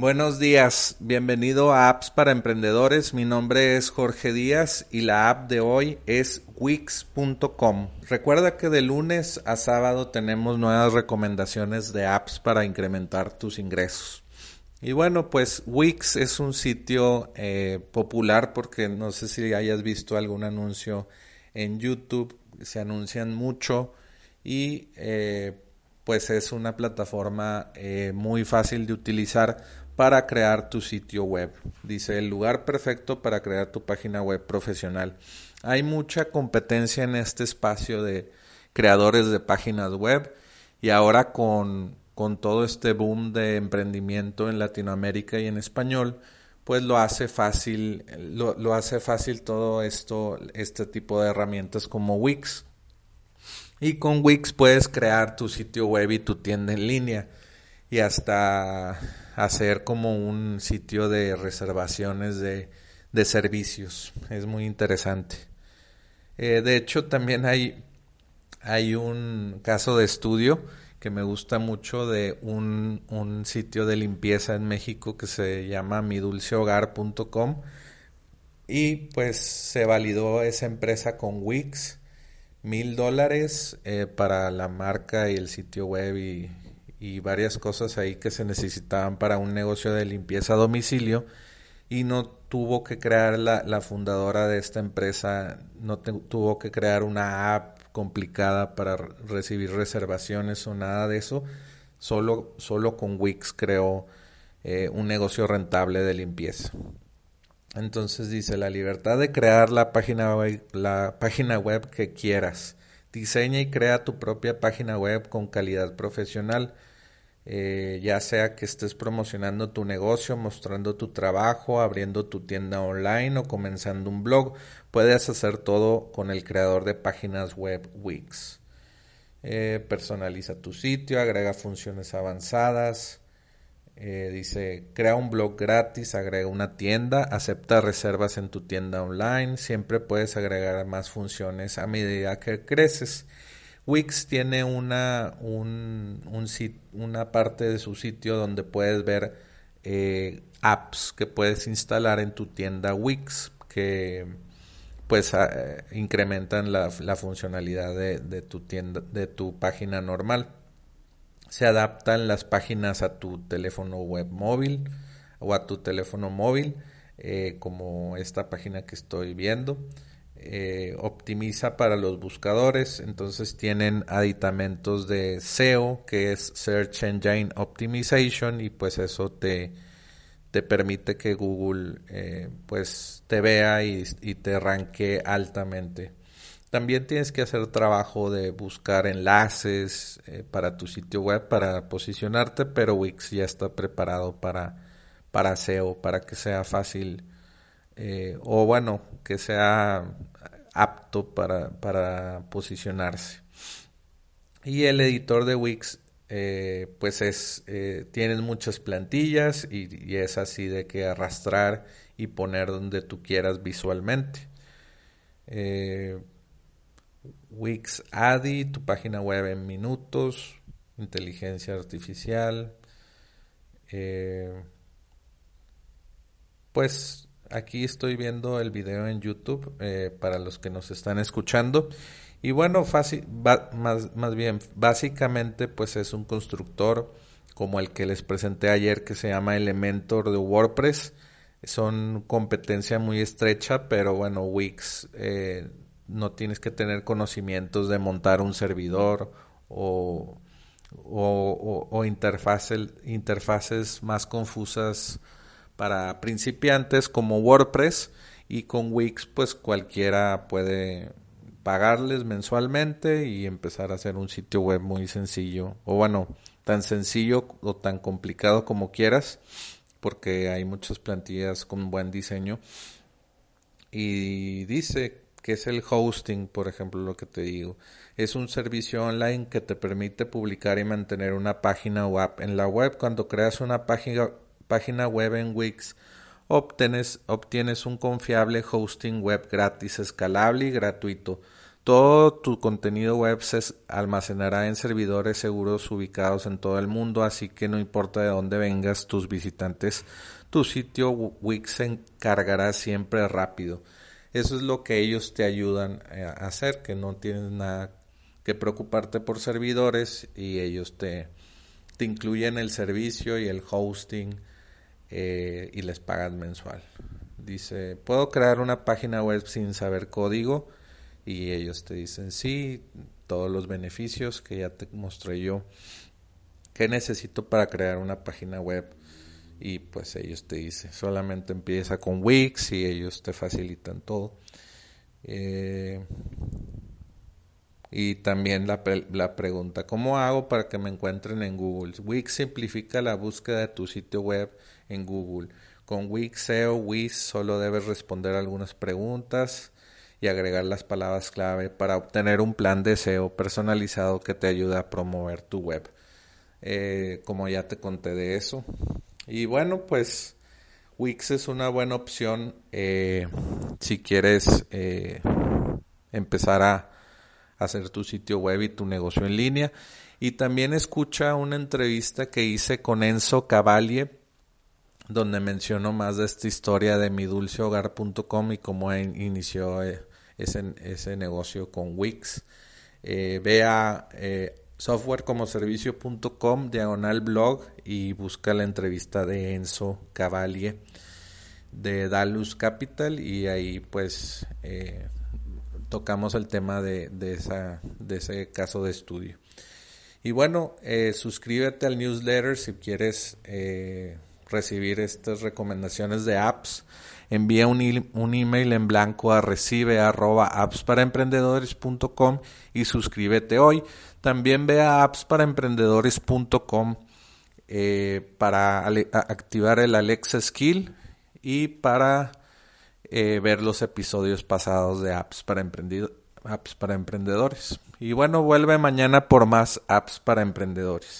Buenos días, bienvenido a Apps para Emprendedores. Mi nombre es Jorge Díaz y la app de hoy es Wix.com. Recuerda que de lunes a sábado tenemos nuevas recomendaciones de apps para incrementar tus ingresos. Y bueno, pues Wix es un sitio eh, popular porque no sé si hayas visto algún anuncio en YouTube, se anuncian mucho y eh, pues es una plataforma eh, muy fácil de utilizar para crear tu sitio web. Dice el lugar perfecto para crear tu página web profesional. Hay mucha competencia en este espacio de creadores de páginas web y ahora con, con todo este boom de emprendimiento en Latinoamérica y en español, pues lo hace fácil, lo, lo hace fácil todo esto, este tipo de herramientas como Wix. Y con Wix puedes crear tu sitio web y tu tienda en línea y hasta hacer como un sitio de reservaciones de, de servicios. Es muy interesante. Eh, de hecho, también hay, hay un caso de estudio que me gusta mucho de un, un sitio de limpieza en México que se llama midulcehogar.com y pues se validó esa empresa con Wix mil dólares eh, para la marca y el sitio web y, varias cosas ahí que se necesitaban para un negocio de limpieza a domicilio y no tuvo que crear la, la fundadora de esta empresa, no tuvo que crear una app complicada para recibir reservaciones o nada de eso, solo, solo con Wix creó eh, un negocio rentable de limpieza. Entonces dice la libertad de crear la página web, la página web que quieras. Diseña y crea tu propia página web con calidad profesional eh, ya sea que estés promocionando tu negocio, mostrando tu trabajo, abriendo tu tienda online o comenzando un blog, puedes hacer todo con el creador de páginas web Wix. Eh, personaliza tu sitio, agrega funciones avanzadas, eh, dice crea un blog gratis, agrega una tienda, acepta reservas en tu tienda online, siempre puedes agregar más funciones a medida que creces. Wix tiene una, un, una parte de su sitio donde puedes ver eh, apps que puedes instalar en tu tienda Wix que pues incrementan la, funcionalidad de, tu tienda, de tu página normal. Se adaptan las páginas a tu teléfono web móvil o a tu teléfono móvil, eh, como esta página que estoy viendo. Eh, optimiza para los buscadores, entonces tienen aditamentos de SEO, que es Search Engine Optimization, y pues eso te, te permite que Google eh, pues te vea y, te ranque altamente. También tienes que hacer trabajo de buscar enlaces eh, para tu sitio web para posicionarte, pero Wix ya está preparado para, para SEO, para que sea fácil o bueno, que sea apto para, posicionarse. Y el editor de Wix, eh, pues es, eh, tienes muchas plantillas y, es así de que arrastrar y poner donde tú quieras visualmente. Eh, Wix Adi, tu página web en minutos, inteligencia artificial. pues aquí estoy viendo el video en YouTube eh, para los que nos están escuchando. Y bueno, fácil, más, más bien, básicamente pues es un constructor como el que les presenté ayer que se llama Elementor de WordPress. Son competencia muy estrecha, pero bueno, Wix eh, no tienes que tener conocimientos de montar un servidor o, o, o interfaces más confusas para principiantes como WordPress y con Wix pues cualquiera puede pagarles mensualmente y empezar a hacer un sitio web muy sencillo o bueno tan sencillo o tan complicado como quieras porque hay muchas plantillas con buen diseño. Y dice que es el hosting por ejemplo lo que te digo es un servicio online que te permite publicar y mantener una página web en la web cuando creas una página página web en Wix, obtienes, obtienes un confiable hosting web gratis, escalable y gratuito. Todo tu contenido web se almacenará en servidores seguros ubicados en todo el mundo, así que no importa de dónde vengas tus visitantes, tu sitio Wix se encargará siempre rápido. Eso es lo que ellos te ayudan eh, a hacer, que no tienes nada que preocuparte por servidores y ellos te, te incluyen el servicio y el hosting eh, y les pagan mensual. Dice, ¿puedo crear una página web sin saber código? Y ellos te dicen, sí, todos los beneficios que ya te mostré yo. ¿Qué necesito para crear una página web? Y pues ellos te dicen, solamente empieza con Wix y ellos te facilitan todo. Eh, y también la, la, pregunta, ¿cómo hago para que me encuentren en Google? Wix simplifica la búsqueda de tu sitio web en Google. Con Wix SEO, Wix solo debes responder algunas preguntas y agregar las palabras clave para obtener un plan de SEO personalizado que te ayude a promover tu web. Eh, como ya te conté de eso, y bueno, pues Wix es una buena opción eh, si quieres eh, empezar a hacer tu sitio web y tu negocio en línea. Y también escucha una entrevista que hice con Enzo Cavalier, donde menciono más de esta historia de mi dulcehogar.com y cómo inició eh, ese, ese, negocio con Wix. vea softwarecomoservicio.com diagonal blog y busca la entrevista de Enzo Cavalier de Dalus Capital y ahí pues eh, tocamos el tema de, de, esa, de ese caso de estudio. Y bueno, eh, suscríbete al newsletter si quieres eh, recibir estas recomendaciones de apps. Envía un, un email en blanco a recibe arroba appsparaemprendedores.com y suscríbete hoy. También ve a appsparaemprendedores.com eh, para activar el Alexa Skill y para eh, ver los episodios pasados de apps para, apps para emprendedores. Y bueno, vuelve mañana por más apps para emprendedores.